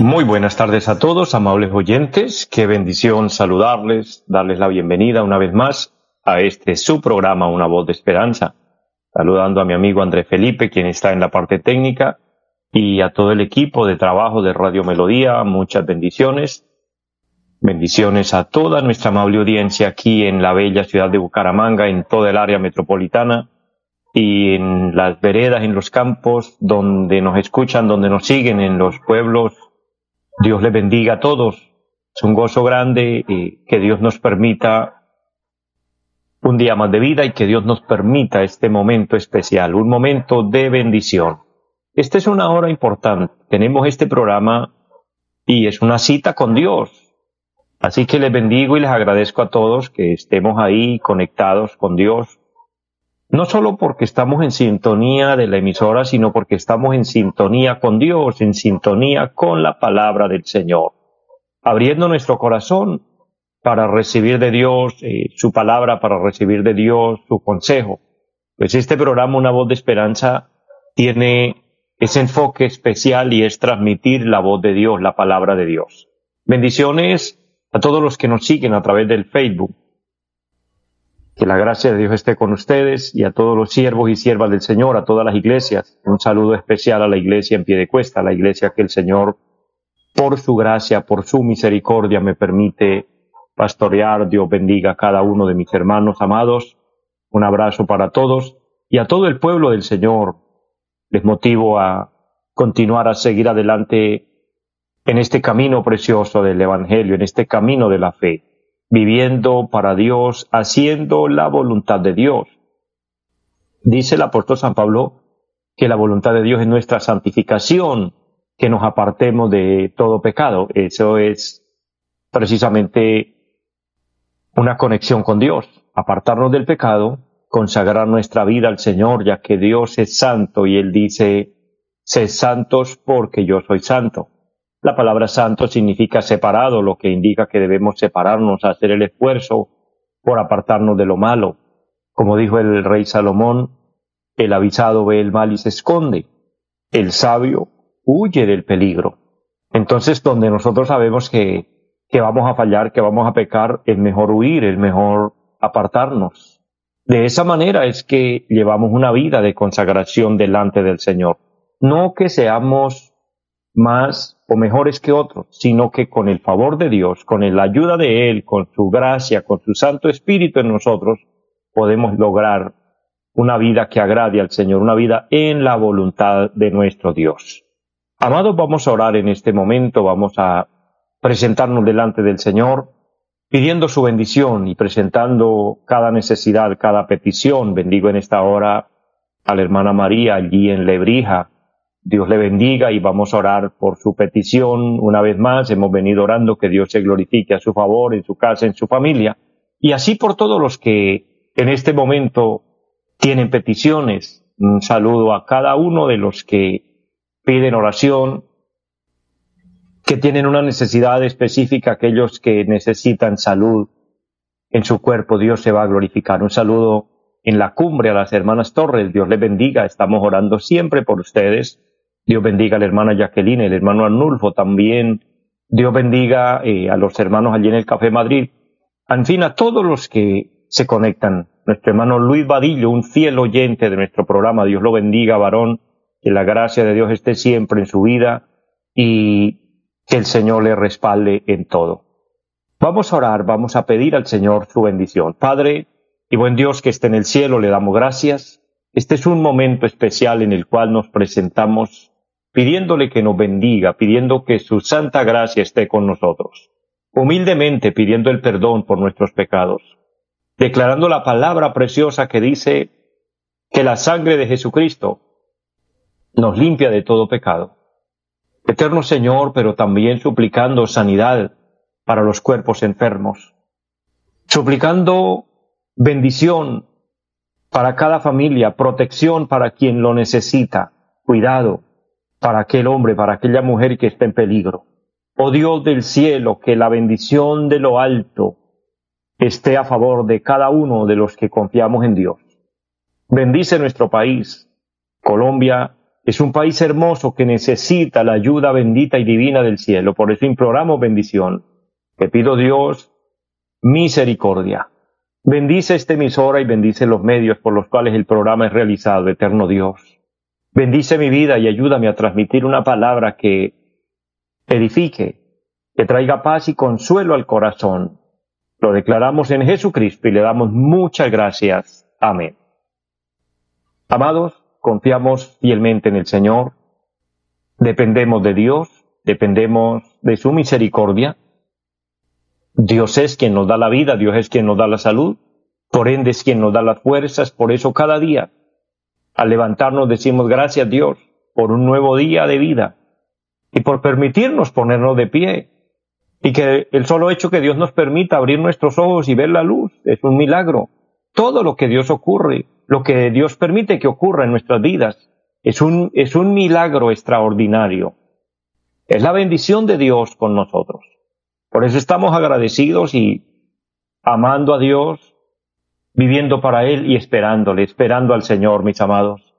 Muy buenas tardes a todos, amables oyentes. Qué bendición saludarles, darles la bienvenida una vez más a este su programa Una voz de esperanza. Saludando a mi amigo André Felipe, quien está en la parte técnica, y a todo el equipo de trabajo de Radio Melodía, muchas bendiciones. Bendiciones a toda nuestra amable audiencia aquí en la bella ciudad de Bucaramanga, en toda el área metropolitana y en las veredas, en los campos, donde nos escuchan, donde nos siguen, en los pueblos Dios les bendiga a todos. Es un gozo grande y que Dios nos permita un día más de vida y que Dios nos permita este momento especial, un momento de bendición. Esta es una hora importante. Tenemos este programa y es una cita con Dios. Así que les bendigo y les agradezco a todos que estemos ahí conectados con Dios no solo porque estamos en sintonía de la emisora, sino porque estamos en sintonía con Dios, en sintonía con la palabra del Señor, abriendo nuestro corazón para recibir de Dios eh, su palabra, para recibir de Dios su consejo. Pues este programa, Una voz de esperanza, tiene ese enfoque especial y es transmitir la voz de Dios, la palabra de Dios. Bendiciones a todos los que nos siguen a través del Facebook, que la gracia de Dios esté con ustedes y a todos los siervos y siervas del Señor, a todas las iglesias. Un saludo especial a la iglesia en pie de cuesta, a la iglesia que el Señor, por su gracia, por su misericordia, me permite pastorear. Dios bendiga a cada uno de mis hermanos amados. Un abrazo para todos y a todo el pueblo del Señor. Les motivo a continuar a seguir adelante en este camino precioso del Evangelio, en este camino de la fe viviendo para Dios, haciendo la voluntad de Dios. Dice el apóstol San Pablo que la voluntad de Dios es nuestra santificación, que nos apartemos de todo pecado. Eso es precisamente una conexión con Dios, apartarnos del pecado, consagrar nuestra vida al Señor, ya que Dios es santo y Él dice, sed santos porque yo soy santo. La palabra santo significa separado, lo que indica que debemos separarnos, hacer el esfuerzo por apartarnos de lo malo. Como dijo el rey Salomón, el avisado ve el mal y se esconde. El sabio huye del peligro. Entonces, donde nosotros sabemos que, que vamos a fallar, que vamos a pecar, es mejor huir, es mejor apartarnos. De esa manera es que llevamos una vida de consagración delante del Señor. No que seamos más o mejores que otros, sino que con el favor de Dios, con la ayuda de Él, con su gracia, con su Santo Espíritu en nosotros, podemos lograr una vida que agrade al Señor, una vida en la voluntad de nuestro Dios. Amados, vamos a orar en este momento, vamos a presentarnos delante del Señor, pidiendo su bendición y presentando cada necesidad, cada petición. Bendigo en esta hora a la hermana María allí en Lebrija, Dios le bendiga y vamos a orar por su petición una vez más. Hemos venido orando que Dios se glorifique a su favor, en su casa, en su familia. Y así por todos los que en este momento tienen peticiones. Un saludo a cada uno de los que piden oración, que tienen una necesidad específica, aquellos que necesitan salud en su cuerpo. Dios se va a glorificar. Un saludo en la cumbre a las hermanas Torres. Dios les bendiga. Estamos orando siempre por ustedes Dios bendiga a la hermana Jacqueline, el hermano Arnulfo también. Dios bendiga eh, a los hermanos allí en el Café Madrid. En fin, a todos los que se conectan. Nuestro hermano Luis Vadillo, un fiel oyente de nuestro programa. Dios lo bendiga, varón. Que la gracia de Dios esté siempre en su vida y que el Señor le respalde en todo. Vamos a orar, vamos a pedir al Señor su bendición. Padre y buen Dios que esté en el cielo, le damos gracias. Este es un momento especial en el cual nos presentamos pidiéndole que nos bendiga, pidiendo que su santa gracia esté con nosotros, humildemente pidiendo el perdón por nuestros pecados, declarando la palabra preciosa que dice que la sangre de Jesucristo nos limpia de todo pecado. Eterno Señor, pero también suplicando sanidad para los cuerpos enfermos, suplicando bendición para cada familia, protección para quien lo necesita, cuidado para aquel hombre, para aquella mujer que está en peligro. Oh Dios del cielo, que la bendición de lo alto esté a favor de cada uno de los que confiamos en Dios. Bendice nuestro país. Colombia es un país hermoso que necesita la ayuda bendita y divina del cielo. Por eso imploramos bendición. Te pido Dios misericordia. Bendice esta emisora y bendice los medios por los cuales el programa es realizado, eterno Dios. Bendice mi vida y ayúdame a transmitir una palabra que edifique, que traiga paz y consuelo al corazón. Lo declaramos en Jesucristo y le damos muchas gracias. Amén. Amados, confiamos fielmente en el Señor, dependemos de Dios, dependemos de su misericordia. Dios es quien nos da la vida, Dios es quien nos da la salud, por ende es quien nos da las fuerzas, por eso cada día al levantarnos decimos gracias Dios por un nuevo día de vida y por permitirnos ponernos de pie. Y que el solo hecho que Dios nos permita abrir nuestros ojos y ver la luz es un milagro. Todo lo que Dios ocurre, lo que Dios permite que ocurra en nuestras vidas, es un, es un milagro extraordinario. Es la bendición de Dios con nosotros. Por eso estamos agradecidos y amando a Dios, viviendo para Él y esperándole, esperando al Señor, mis amados.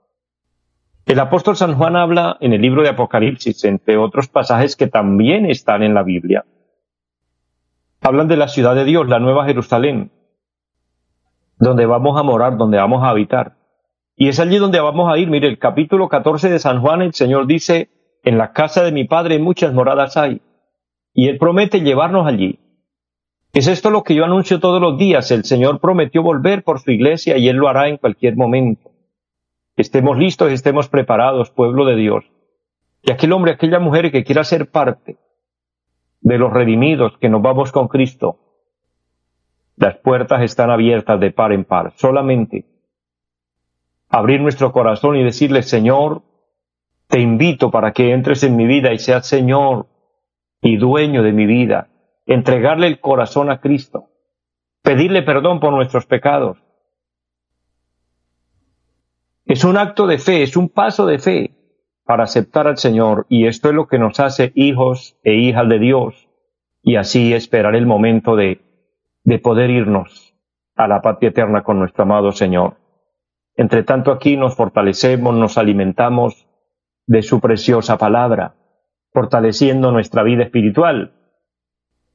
El apóstol San Juan habla en el libro de Apocalipsis, entre otros pasajes que también están en la Biblia. Hablan de la ciudad de Dios, la nueva Jerusalén, donde vamos a morar, donde vamos a habitar. Y es allí donde vamos a ir. Mire, el capítulo 14 de San Juan, el Señor dice, en la casa de mi Padre muchas moradas hay. Y Él promete llevarnos allí. Es esto lo que yo anuncio todos los días. El Señor prometió volver por su iglesia y Él lo hará en cualquier momento estemos listos, estemos preparados, pueblo de Dios. Y aquel hombre, aquella mujer que quiera ser parte de los redimidos, que nos vamos con Cristo, las puertas están abiertas de par en par. Solamente abrir nuestro corazón y decirle, Señor, te invito para que entres en mi vida y seas Señor y dueño de mi vida. Entregarle el corazón a Cristo. Pedirle perdón por nuestros pecados es un acto de fe, es un paso de fe para aceptar al Señor y esto es lo que nos hace hijos e hijas de Dios y así esperar el momento de, de poder irnos a la patria eterna con nuestro amado Señor. Entre tanto aquí nos fortalecemos, nos alimentamos de su preciosa palabra, fortaleciendo nuestra vida espiritual,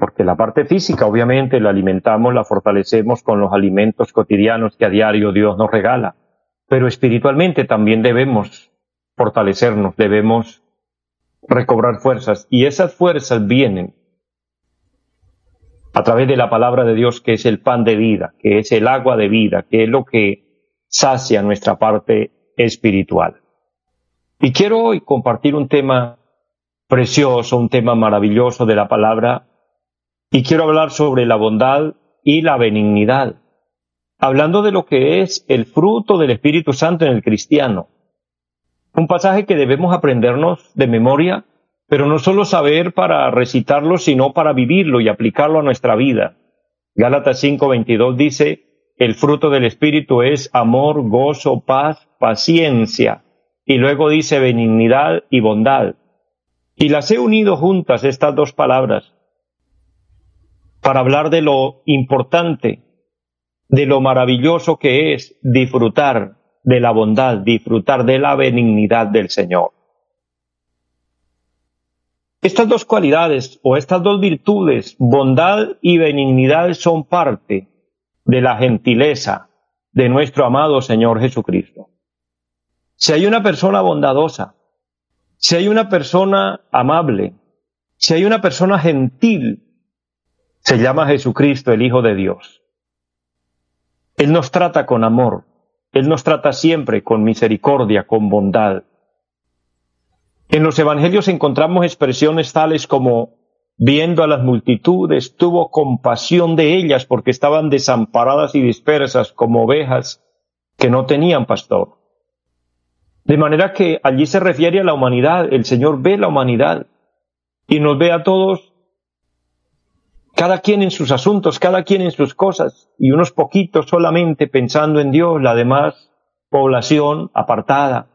porque la parte física obviamente la alimentamos, la fortalecemos con los alimentos cotidianos que a diario Dios nos regala pero espiritualmente también debemos fortalecernos, debemos recobrar fuerzas y esas fuerzas vienen a través de la palabra de Dios que es el pan de vida, que es el agua de vida, que es lo que sacia nuestra parte espiritual. Y quiero hoy compartir un tema precioso, un tema maravilloso de la palabra, y quiero hablar sobre la bondad y la benignidad hablando de lo que es el fruto del Espíritu Santo en el cristiano. Un pasaje que debemos aprendernos de memoria, pero no solo saber para recitarlo, sino para vivirlo y aplicarlo a nuestra vida. Gálatas 5:22 dice, el fruto del Espíritu es amor, gozo, paz, paciencia. Y luego dice benignidad y bondad. Y las he unido juntas estas dos palabras para hablar de lo importante de lo maravilloso que es disfrutar de la bondad, disfrutar de la benignidad del Señor. Estas dos cualidades o estas dos virtudes, bondad y benignidad, son parte de la gentileza de nuestro amado Señor Jesucristo. Si hay una persona bondadosa, si hay una persona amable, si hay una persona gentil, se llama Jesucristo el Hijo de Dios. Él nos trata con amor, Él nos trata siempre con misericordia, con bondad. En los Evangelios encontramos expresiones tales como viendo a las multitudes, tuvo compasión de ellas porque estaban desamparadas y dispersas como ovejas que no tenían pastor. De manera que allí se refiere a la humanidad, el Señor ve la humanidad y nos ve a todos, cada quien en sus asuntos, cada quien en sus cosas, y unos poquitos solamente pensando en Dios, la demás población apartada.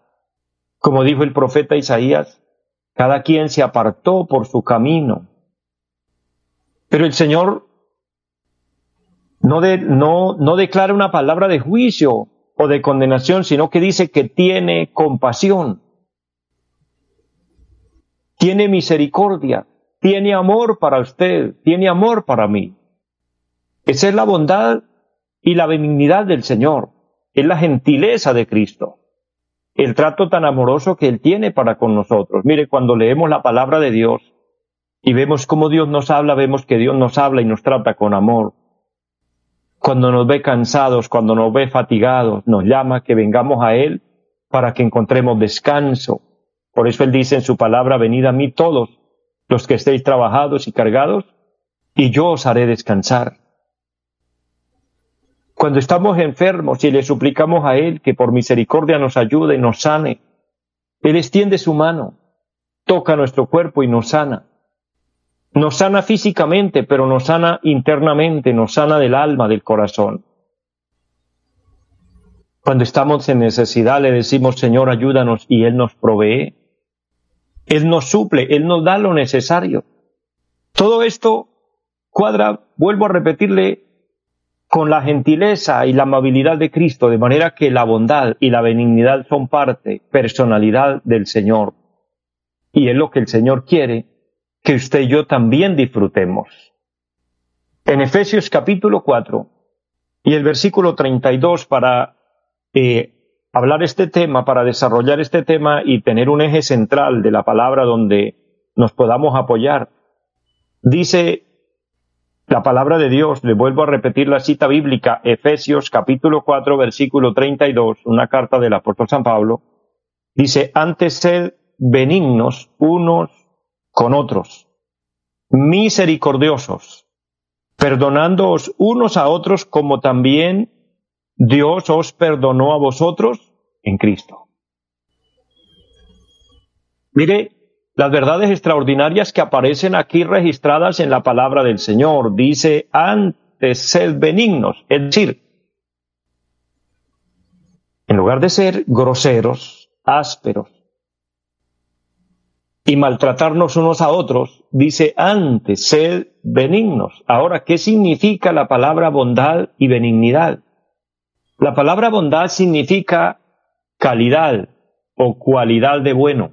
Como dijo el profeta Isaías, cada quien se apartó por su camino. Pero el Señor no, declara una palabra de juicio o de condenación, sino que dice que tiene compasión, tiene misericordia, tiene amor para usted, tiene amor para mí. Esa es la bondad y la benignidad del Señor, es la gentileza de Cristo, el trato tan amoroso que Él tiene para con nosotros. Mire, cuando leemos la palabra de Dios y vemos cómo Dios nos habla, vemos que Dios nos habla y nos trata con amor cuando nos ve cansados, cuando nos ve fatigados, nos llama que vengamos a Él para que encontremos descanso. Por eso Él dice en su palabra, venid a mí todos los que estéis trabajados y cargados, y yo os haré descansar. Cuando estamos enfermos y le suplicamos a Él que por misericordia nos ayude y nos sane, Él extiende su mano, toca nuestro cuerpo y nos sana. Nos sana físicamente, pero nos sana internamente, nos sana del alma, del corazón. Cuando estamos en necesidad le decimos, Señor, ayúdanos, y Él nos provee. Él nos suple, Él nos da lo necesario. Todo esto cuadra, vuelvo a repetirle, con la gentileza y la amabilidad de Cristo, de manera que la bondad y la benignidad son parte, personalidad del Señor. Y es lo que el Señor quiere que usted y yo también disfrutemos. En Efesios capítulo 4 y el versículo 32 para eh, hablar este tema, para desarrollar este tema y tener un eje central de la palabra donde nos podamos apoyar. Dice la palabra de Dios, le vuelvo a repetir la cita bíblica, Efesios capítulo 4, versículo 32, una carta del apóstol San Pablo, dice, antes sed benignos unos con otros, misericordiosos, perdonándoos unos a otros como también Dios os perdonó a vosotros en Cristo. Mire las verdades extraordinarias que aparecen aquí registradas en la palabra del Señor. Dice, antes sed benignos, es decir, en lugar de ser groseros, ásperos, y maltratarnos unos a otros, dice antes, sed benignos. Ahora, ¿qué significa la palabra bondad y benignidad? La palabra bondad significa calidad o cualidad de bueno,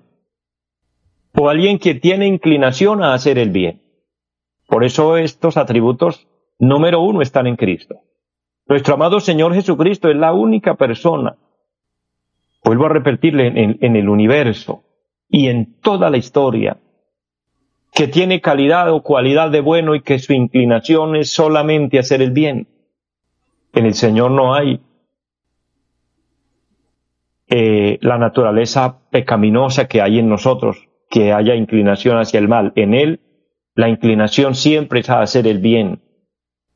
o alguien que tiene inclinación a hacer el bien. Por eso estos atributos número uno están en Cristo. Nuestro amado Señor Jesucristo es la única persona, vuelvo a repetirle, en, en el universo, y en toda la historia, que tiene calidad o cualidad de bueno y que su inclinación es solamente hacer el bien. En el Señor no hay eh, la naturaleza pecaminosa que hay en nosotros, que haya inclinación hacia el mal. En Él la inclinación siempre es a hacer el bien.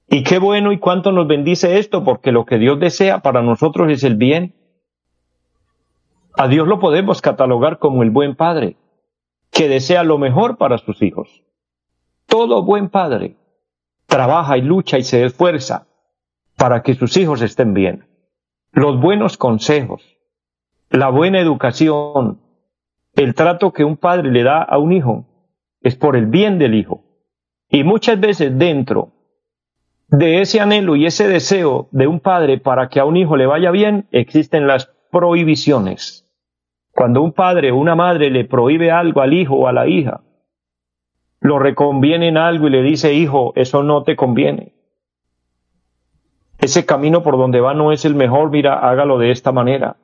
Y qué bueno y cuánto nos bendice esto, porque lo que Dios desea para nosotros es el bien a Dios lo podemos catalogar como el buen padre, que desea lo mejor para sus hijos. Todo buen padre trabaja y lucha y se esfuerza para que sus hijos estén bien. Los buenos consejos, la buena educación, el trato que un padre le da a un hijo es por el bien del hijo. Y muchas veces dentro de ese anhelo y ese deseo de un padre para que a un hijo le vaya bien existen las prohibiciones. Cuando un padre o una madre le prohíbe algo al hijo o a la hija, lo reconviene en algo y le dice, hijo, eso no te conviene. Ese camino por donde va no es el mejor, mira, hágalo de esta manera.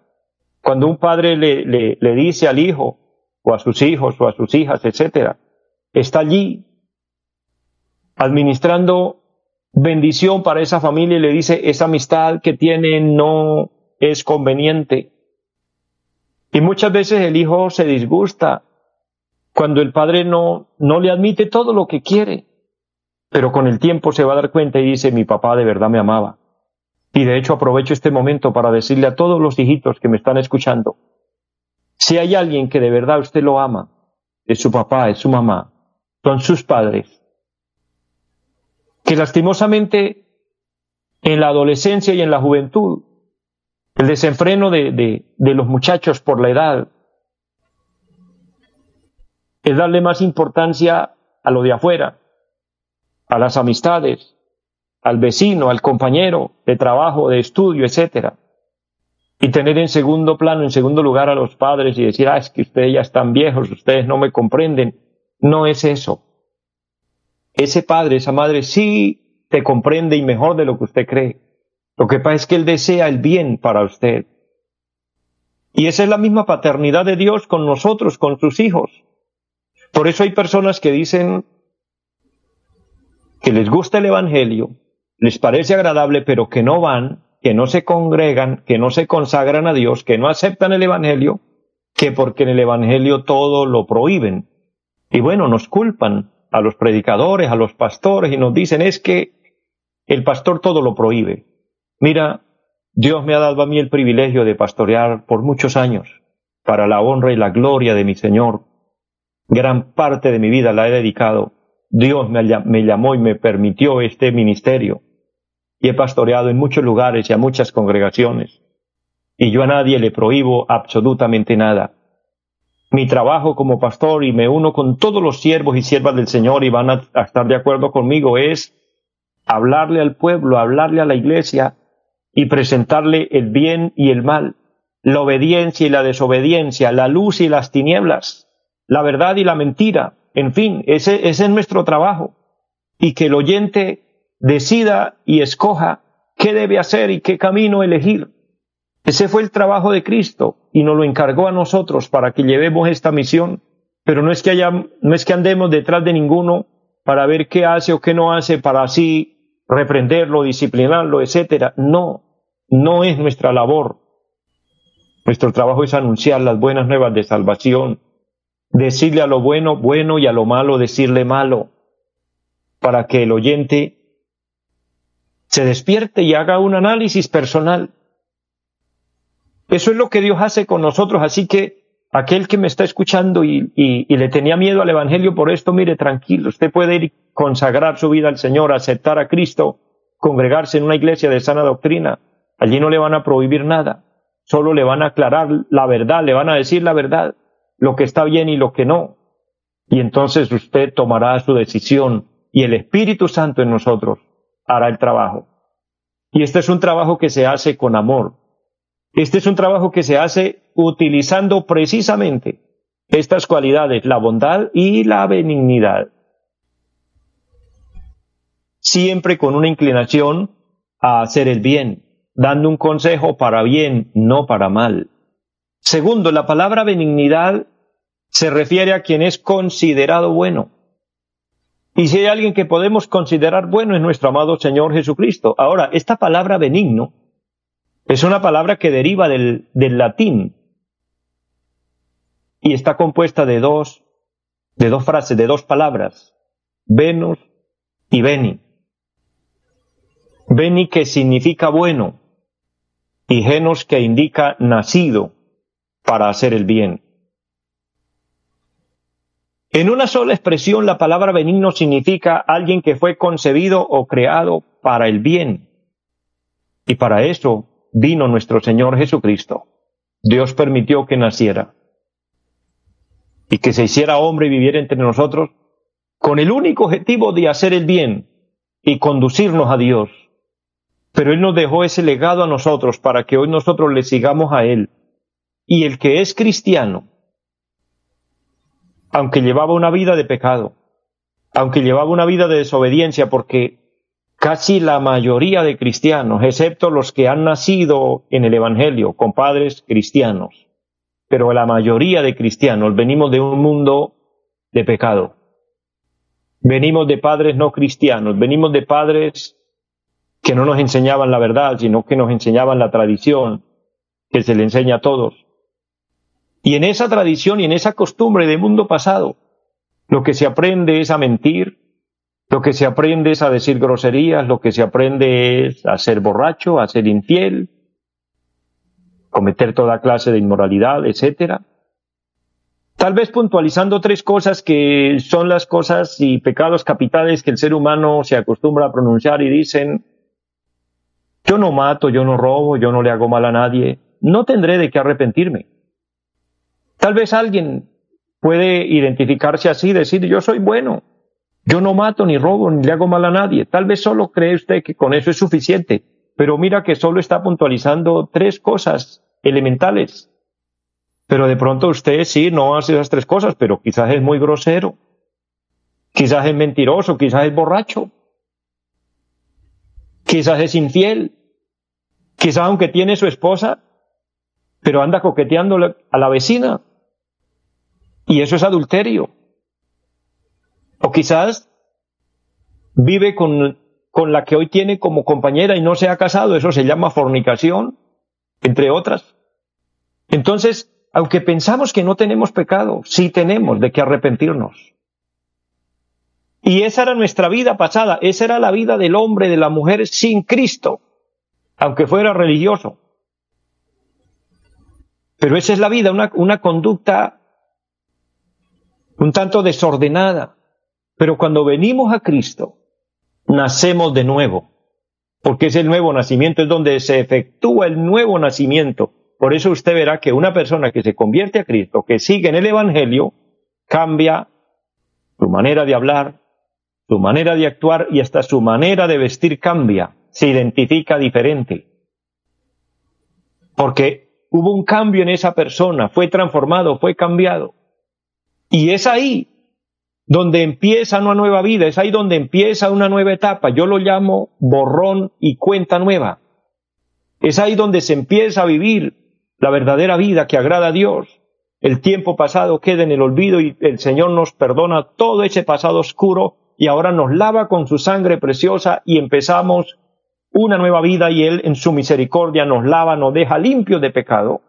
Cuando un padre le, le, le dice al hijo, o a sus hijos, o a sus hijas, etcétera, está allí administrando bendición para esa familia y le dice, esa amistad que tienen no es conveniente. Y muchas veces el hijo se disgusta cuando el padre no, no le admite todo lo que quiere. Pero con el tiempo se va a dar cuenta y dice, mi papá de verdad me amaba. Y de hecho aprovecho este momento para decirle a todos los hijitos que me están escuchando, Si hay alguien que de verdad usted lo ama, es su papá, es su mamá, son sus padres, que lastimosamente en la adolescencia y en la juventud, el desenfreno de, de los muchachos por la edad, es darle más importancia a lo de afuera, a las amistades, al vecino, al compañero de trabajo, de estudio, etcétera. Y tener en segundo plano, en segundo lugar a los padres y decir, ah, es que ustedes ya están viejos, ustedes no me comprenden. No es eso. Ese padre, esa madre sí te comprende y mejor de lo que usted cree. Lo que pasa es que él desea el bien para usted. Y esa es la misma paternidad de Dios con nosotros, con sus hijos. Por eso hay personas que dicen que les gusta el Evangelio, les parece agradable, pero que no van, que no se congregan, que no se consagran a Dios, que no aceptan el Evangelio, que porque en el Evangelio todo lo prohíben. Y bueno, nos culpan a los predicadores, a los pastores, y nos dicen es que el pastor todo lo prohíbe. Mira, Dios me ha dado a mí el privilegio de pastorear por muchos años, para la honra y la gloria de mi Señor, gran parte de mi vida la he dedicado. Dios me, llamó y me permitió este ministerio. He pastoreado en muchos lugares y a muchas congregaciones. Y yo a nadie le prohíbo absolutamente nada. Mi trabajo como pastor, y me uno con todos los siervos y siervas del Señor y van a, a estar de acuerdo conmigo, es hablarle al pueblo, hablarle a la iglesia y presentarle el bien y el mal, la obediencia y la desobediencia, la luz y las tinieblas la verdad y la mentira. En fin, ese, es nuestro trabajo. Y que el oyente decida y escoja qué debe hacer y qué camino elegir. Ese fue el trabajo de Cristo y nos lo encargó a nosotros para que llevemos esta misión. Pero no es que haya, no es que andemos detrás de ninguno para ver qué hace o qué no hace para así reprenderlo, disciplinarlo, etcétera. No, no es nuestra labor. Nuestro trabajo es anunciar las buenas nuevas de salvación decirle a lo bueno bueno y a lo malo decirle malo, para que el oyente se despierte y haga un análisis personal. Eso es lo que Dios hace con nosotros, así que aquel que me está escuchando y, le tenía miedo al Evangelio por esto, mire, tranquilo, usted puede ir consagrar su vida al Señor, aceptar a Cristo, congregarse en una iglesia de sana doctrina. Allí no le van a prohibir nada, solo le van a aclarar la verdad, le van a decir la verdad lo que está bien y lo que no. Y entonces usted tomará su decisión y el Espíritu Santo en nosotros hará el trabajo. Y este es un trabajo que se hace con amor. Este es un trabajo que se hace utilizando precisamente estas cualidades, la bondad y la benignidad. Siempre con una inclinación a hacer el bien, dando un consejo para bien, no para mal. Segundo, la palabra benignidad se refiere a quien es considerado bueno. Y si hay alguien que podemos considerar bueno es nuestro amado Señor Jesucristo. Ahora, esta palabra benigno es una palabra que deriva del, latín y está compuesta de dos, de dos frases, de dos palabras, venus y beni. Beni que significa bueno y genos que indica nacido para hacer el bien. En una sola expresión, la palabra benigno significa alguien que fue concebido o creado para el bien. Y para eso vino nuestro Señor Jesucristo. Dios permitió que naciera y que se hiciera hombre y viviera entre nosotros con el único objetivo de hacer el bien y conducirnos a Dios. Pero Él nos dejó ese legado a nosotros para que hoy nosotros le sigamos a Él. Y el que es cristiano aunque llevaba una vida de pecado, aunque llevaba una vida de desobediencia, porque casi la mayoría de cristianos, excepto los que han nacido en el Evangelio con padres cristianos, pero la mayoría de cristianos venimos de un mundo de pecado. Venimos de padres no cristianos, venimos de padres que no nos enseñaban la verdad, sino que nos enseñaban la tradición que se le enseña a todos. Y en esa tradición y en esa costumbre del mundo pasado, lo que se aprende es a mentir, lo que se aprende es a decir groserías, lo que se aprende es a ser borracho, a ser infiel, cometer toda clase de inmoralidad, etc. Tal vez puntualizando tres cosas que son las cosas y pecados capitales que el ser humano se acostumbra a pronunciar y dicen, yo no mato, yo no robo, yo no le hago mal a nadie, no tendré de qué arrepentirme. Tal vez alguien puede identificarse así, decir, yo soy bueno, yo no mato, ni robo, ni le hago mal a nadie. Tal vez solo cree usted que con eso es suficiente, pero mira que solo está puntualizando tres cosas elementales. Pero de pronto usted sí no hace esas tres cosas, pero quizás es muy grosero, quizás es mentiroso, quizás es borracho, quizás es infiel, quizás aunque tiene su esposa, pero anda coqueteando a la vecina. Y eso es adulterio. O quizás vive con, con la que hoy tiene como compañera y no se ha casado. Eso se llama fornicación, entre otras. Entonces, aunque pensamos que no tenemos pecado, sí tenemos de qué arrepentirnos. Y esa era nuestra vida pasada, esa era la vida del hombre, de la mujer sin Cristo, aunque fuera religioso. Pero esa es la vida, una, una conducta un tanto desordenada. Pero cuando venimos a Cristo, nacemos de nuevo, porque es el nuevo nacimiento, es donde se efectúa el nuevo nacimiento. Por eso usted verá que una persona que se convierte a Cristo, que sigue en el Evangelio, cambia su manera de hablar, su manera de actuar y hasta su manera de vestir cambia, se identifica diferente. Porque hubo un cambio en esa persona, fue transformado, fue cambiado. Y es ahí donde empieza una nueva vida, es ahí donde empieza una nueva etapa. Yo lo llamo borrón y cuenta nueva. Es ahí donde se empieza a vivir la verdadera vida que agrada a Dios. El tiempo pasado queda en el olvido y el Señor nos perdona todo ese pasado oscuro y ahora nos lava con su sangre preciosa y empezamos una nueva vida y Él en su misericordia nos lava, nos deja limpios de pecado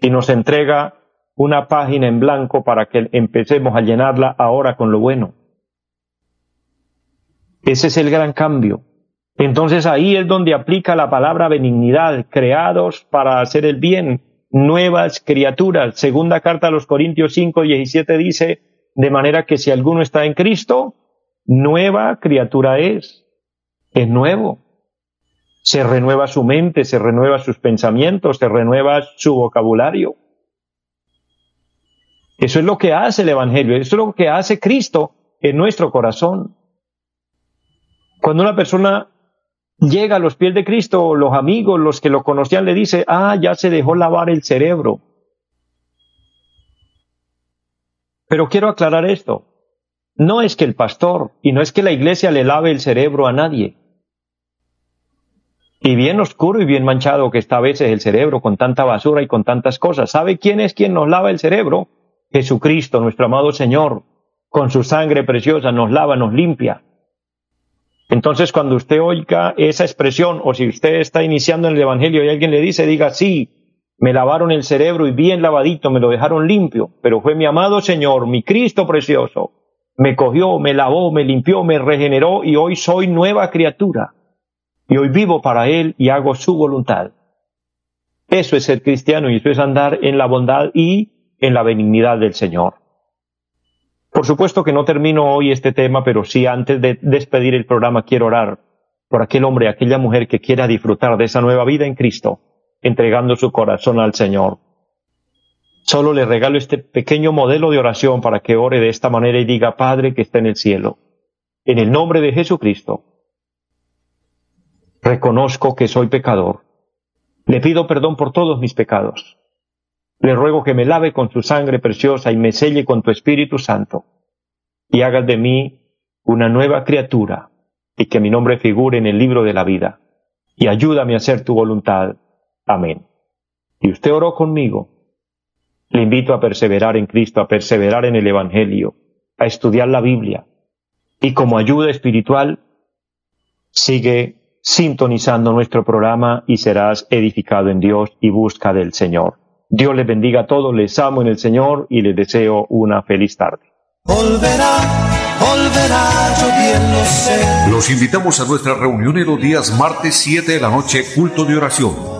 y nos entrega una página en blanco para que empecemos a llenarla ahora con lo bueno. Ese es el gran cambio. Entonces ahí es donde aplica la palabra benignidad, creados para hacer el bien, nuevas criaturas. Segunda carta a los Corintios 5, 17 dice, de manera que si alguno está en Cristo, nueva criatura es. Es nuevo. Se renueva su mente, se renueva sus pensamientos, se renueva su vocabulario. Eso es lo que hace el Evangelio, eso es lo que hace Cristo en nuestro corazón. Cuando una persona llega a los pies de Cristo, los amigos, los que lo conocían, le dice, ah, ya se dejó lavar el cerebro. Pero quiero aclarar esto. No es que el pastor y no es que la iglesia le lave el cerebro a nadie. Y bien oscuro y bien manchado que está a veces el cerebro con tanta basura y con tantas cosas. ¿Sabe quién es quien nos lava el cerebro? Jesucristo, nuestro amado Señor, con su sangre preciosa nos lava, nos limpia. Entonces, cuando usted oiga esa expresión, o si usted está iniciando en el Evangelio y alguien le dice, diga, sí, me lavaron el cerebro y bien lavadito, me lo dejaron limpio, pero fue mi amado Señor, mi Cristo precioso, me cogió, me lavó, me limpió, me regeneró y hoy soy nueva criatura. Y hoy vivo para Él y hago su voluntad. Eso es ser cristiano y eso es andar en la bondad y en la benignidad del Señor. Por supuesto que no termino hoy este tema, pero sí antes de despedir el programa quiero orar por aquel hombre, aquella mujer que quiera disfrutar de esa nueva vida en Cristo, entregando su corazón al Señor. Solo le regalo este pequeño modelo de oración para que ore de esta manera y diga, Padre que está en el cielo, en el nombre de Jesucristo, reconozco que soy pecador. Le pido perdón por todos mis pecados le ruego que me lave con su sangre preciosa y me selle con tu Espíritu Santo, y hagas de mí una nueva criatura, y que mi nombre figure en el libro de la vida, y ayúdame a hacer tu voluntad. Amén. Y usted oró conmigo. Le invito a perseverar en Cristo, a perseverar en el Evangelio, a estudiar la Biblia, y como ayuda espiritual, sigue sintonizando nuestro programa y serás edificado en Dios y busca del Señor. Dios les bendiga a todos, les amo en el Señor y les deseo una feliz tarde. Los invitamos a nuestra reunión en los días martes 7 de la noche, culto de oración